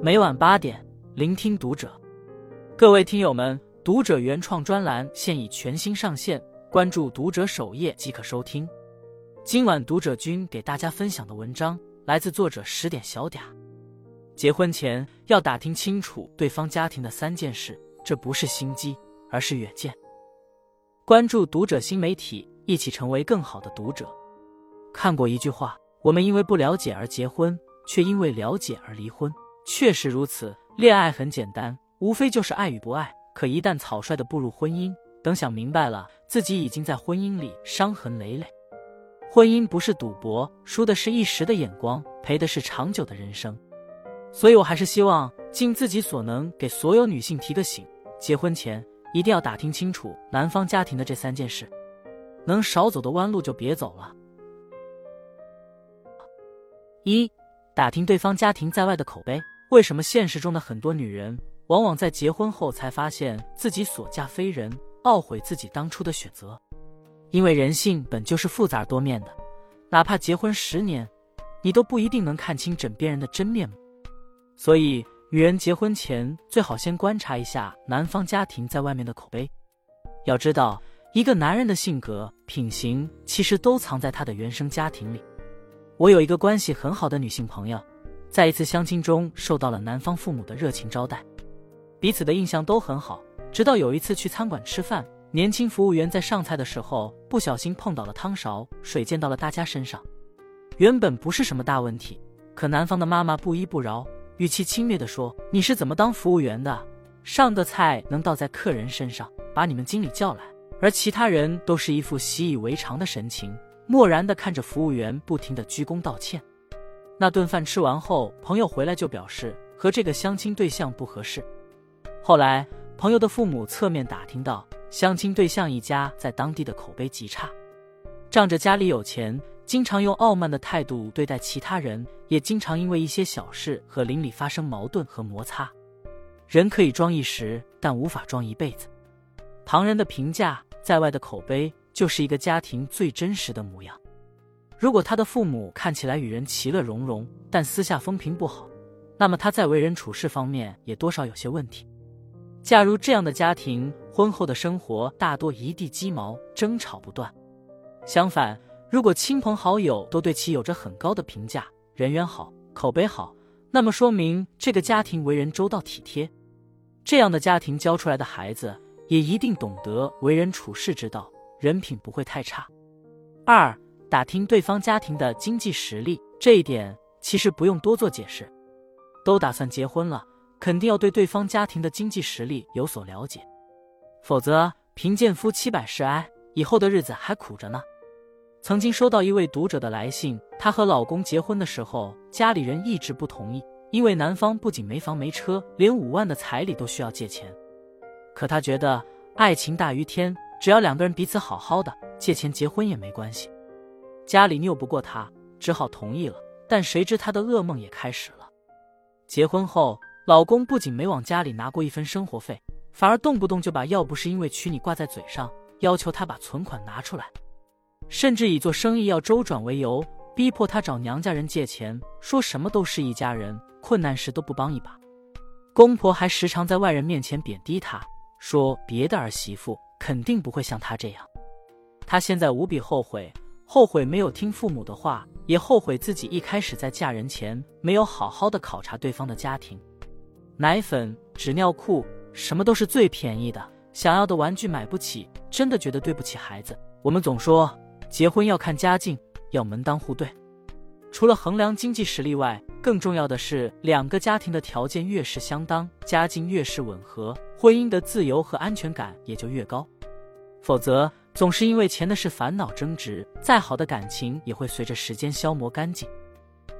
每晚八点，聆听读者。各位听友们，读者原创专栏现已全新上线，关注读者首页即可收听。今晚读者君给大家分享的文章来自作者十点小嗲。结婚前要打听清楚对方家庭的三件事，这不是心机，而是远见。关注读者新媒体，一起成为更好的读者。看过一句话：我们因为不了解而结婚。却因为了解而离婚，确实如此。恋爱很简单，无非就是爱与不爱。可一旦草率的步入婚姻，等想明白了，自己已经在婚姻里伤痕累累。婚姻不是赌博，输的是一时的眼光，赔的是长久的人生。所以我还是希望尽自己所能，给所有女性提个醒：结婚前一定要打听清楚男方家庭的这三件事，能少走的弯路就别走了。一。打听对方家庭在外的口碑，为什么现实中的很多女人往往在结婚后才发现自己所嫁非人，懊悔自己当初的选择？因为人性本就是复杂多面的，哪怕结婚十年，你都不一定能看清枕边人的真面目。所以，女人结婚前最好先观察一下男方家庭在外面的口碑。要知道，一个男人的性格品行，其实都藏在他的原生家庭里。我有一个关系很好的女性朋友，在一次相亲中受到了男方父母的热情招待，彼此的印象都很好。直到有一次去餐馆吃饭，年轻服务员在上菜的时候不小心碰倒了汤勺，水溅到了大家身上。原本不是什么大问题，可男方的妈妈不依不饶，语气轻蔑地说：“你是怎么当服务员的？上的菜能倒在客人身上？把你们经理叫来。”而其他人都是一副习以为常的神情。漠然的看着服务员，不停的鞠躬道歉。那顿饭吃完后，朋友回来就表示和这个相亲对象不合适。后来，朋友的父母侧面打听到，相亲对象一家在当地的口碑极差，仗着家里有钱，经常用傲慢的态度对待其他人，也经常因为一些小事和邻里发生矛盾和摩擦。人可以装一时，但无法装一辈子。旁人的评价，在外的口碑。就是一个家庭最真实的模样。如果他的父母看起来与人其乐融融，但私下风评不好，那么他在为人处事方面也多少有些问题。嫁入这样的家庭，婚后的生活大多一地鸡毛，争吵不断。相反，如果亲朋好友都对其有着很高的评价，人缘好，口碑好，那么说明这个家庭为人周到体贴。这样的家庭教出来的孩子，也一定懂得为人处事之道。人品不会太差。二，打听对方家庭的经济实力，这一点其实不用多做解释。都打算结婚了，肯定要对对方家庭的经济实力有所了解，否则贫贱夫妻百事哀，以后的日子还苦着呢。曾经收到一位读者的来信，她和老公结婚的时候，家里人一直不同意，因为男方不仅没房没车，连五万的彩礼都需要借钱。可她觉得爱情大于天。只要两个人彼此好好的，借钱结婚也没关系。家里拗不过他，只好同意了。但谁知他的噩梦也开始了。结婚后，老公不仅没往家里拿过一分生活费，反而动不动就把“要不是因为娶你”挂在嘴上，要求他把存款拿出来，甚至以做生意要周转为由，逼迫他找娘家人借钱，说什么都是一家人，困难时都不帮一把。公婆还时常在外人面前贬低他，说别的儿媳妇。肯定不会像他这样，他现在无比后悔，后悔没有听父母的话，也后悔自己一开始在嫁人前没有好好的考察对方的家庭。奶粉、纸尿裤，什么都是最便宜的，想要的玩具买不起，真的觉得对不起孩子。我们总说结婚要看家境，要门当户对，除了衡量经济实力外，更重要的是两个家庭的条件越是相当，家境越是吻合。婚姻的自由和安全感也就越高，否则总是因为钱的事烦恼争执，再好的感情也会随着时间消磨干净。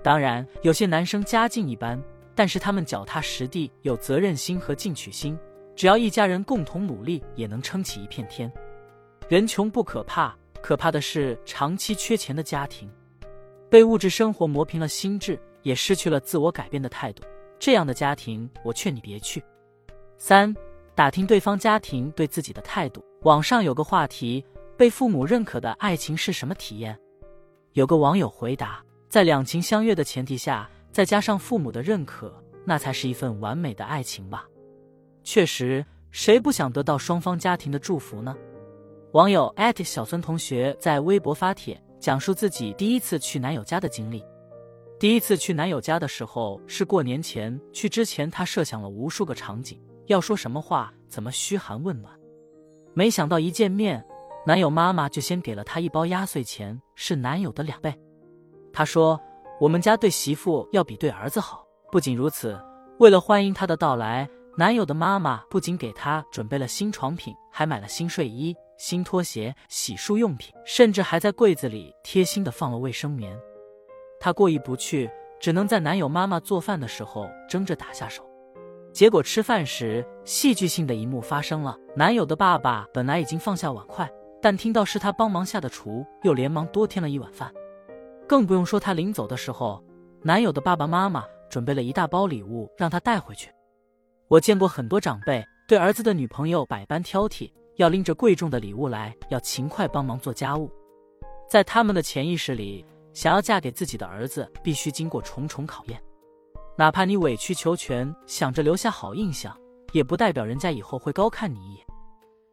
当然，有些男生家境一般，但是他们脚踏实地，有责任心和进取心，只要一家人共同努力，也能撑起一片天。人穷不可怕，可怕的是长期缺钱的家庭，被物质生活磨平了心智，也失去了自我改变的态度。这样的家庭，我劝你别去。三。打听对方家庭对自己的态度。网上有个话题：被父母认可的爱情是什么体验？有个网友回答：在两情相悦的前提下，再加上父母的认可，那才是一份完美的爱情吧。确实，谁不想得到双方家庭的祝福呢？网友艾特小孙同学在微博发帖，讲述自己第一次去男友家的经历。第一次去男友家的时候是过年前，去之前他设想了无数个场景，要说什么话，怎么嘘寒问暖。没想到一见面，男友妈妈就先给了他一包压岁钱，是男友的两倍。她说：“我们家对媳妇要比对儿子好。”不仅如此，为了欢迎他的到来，男友的妈妈不仅给他准备了新床品，还买了新睡衣、新拖鞋、洗漱用品，甚至还在柜子里贴心的放了卫生棉。他过意不去，只能在男友妈妈做饭的时候争着打下手。结果吃饭时，戏剧性的一幕发生了：男友的爸爸本来已经放下碗筷，但听到是他帮忙下的厨，又连忙多添了一碗饭。更不用说他临走的时候，男友的爸爸妈妈准备了一大包礼物让他带回去。我见过很多长辈对儿子的女朋友百般挑剔，要拎着贵重的礼物来，要勤快帮忙做家务。在他们的潜意识里。想要嫁给自己的儿子，必须经过重重考验。哪怕你委曲求全，想着留下好印象，也不代表人家以后会高看你一眼。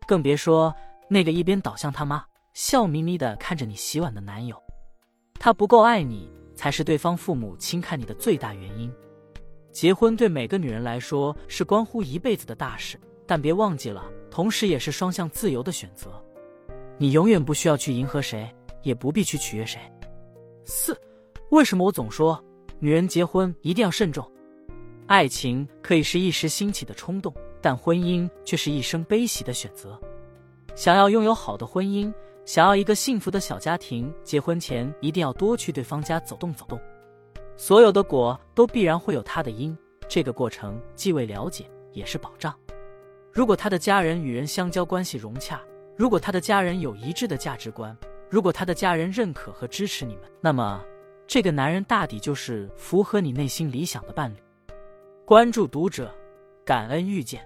更别说那个一边倒向他妈，笑眯眯的看着你洗碗的男友。他不够爱你，才是对方父母轻看你的最大原因。结婚对每个女人来说是关乎一辈子的大事，但别忘记了，同时也是双向自由的选择。你永远不需要去迎合谁，也不必去取悦谁。四，为什么我总说女人结婚一定要慎重？爱情可以是一时兴起的冲动，但婚姻却是一生悲喜的选择。想要拥有好的婚姻，想要一个幸福的小家庭，结婚前一定要多去对方家走动走动。所有的果都必然会有它的因，这个过程既为了解，也是保障。如果他的家人与人相交关系融洽，如果他的家人有一致的价值观。如果他的家人认可和支持你们，那么这个男人大抵就是符合你内心理想的伴侣。关注读者，感恩遇见。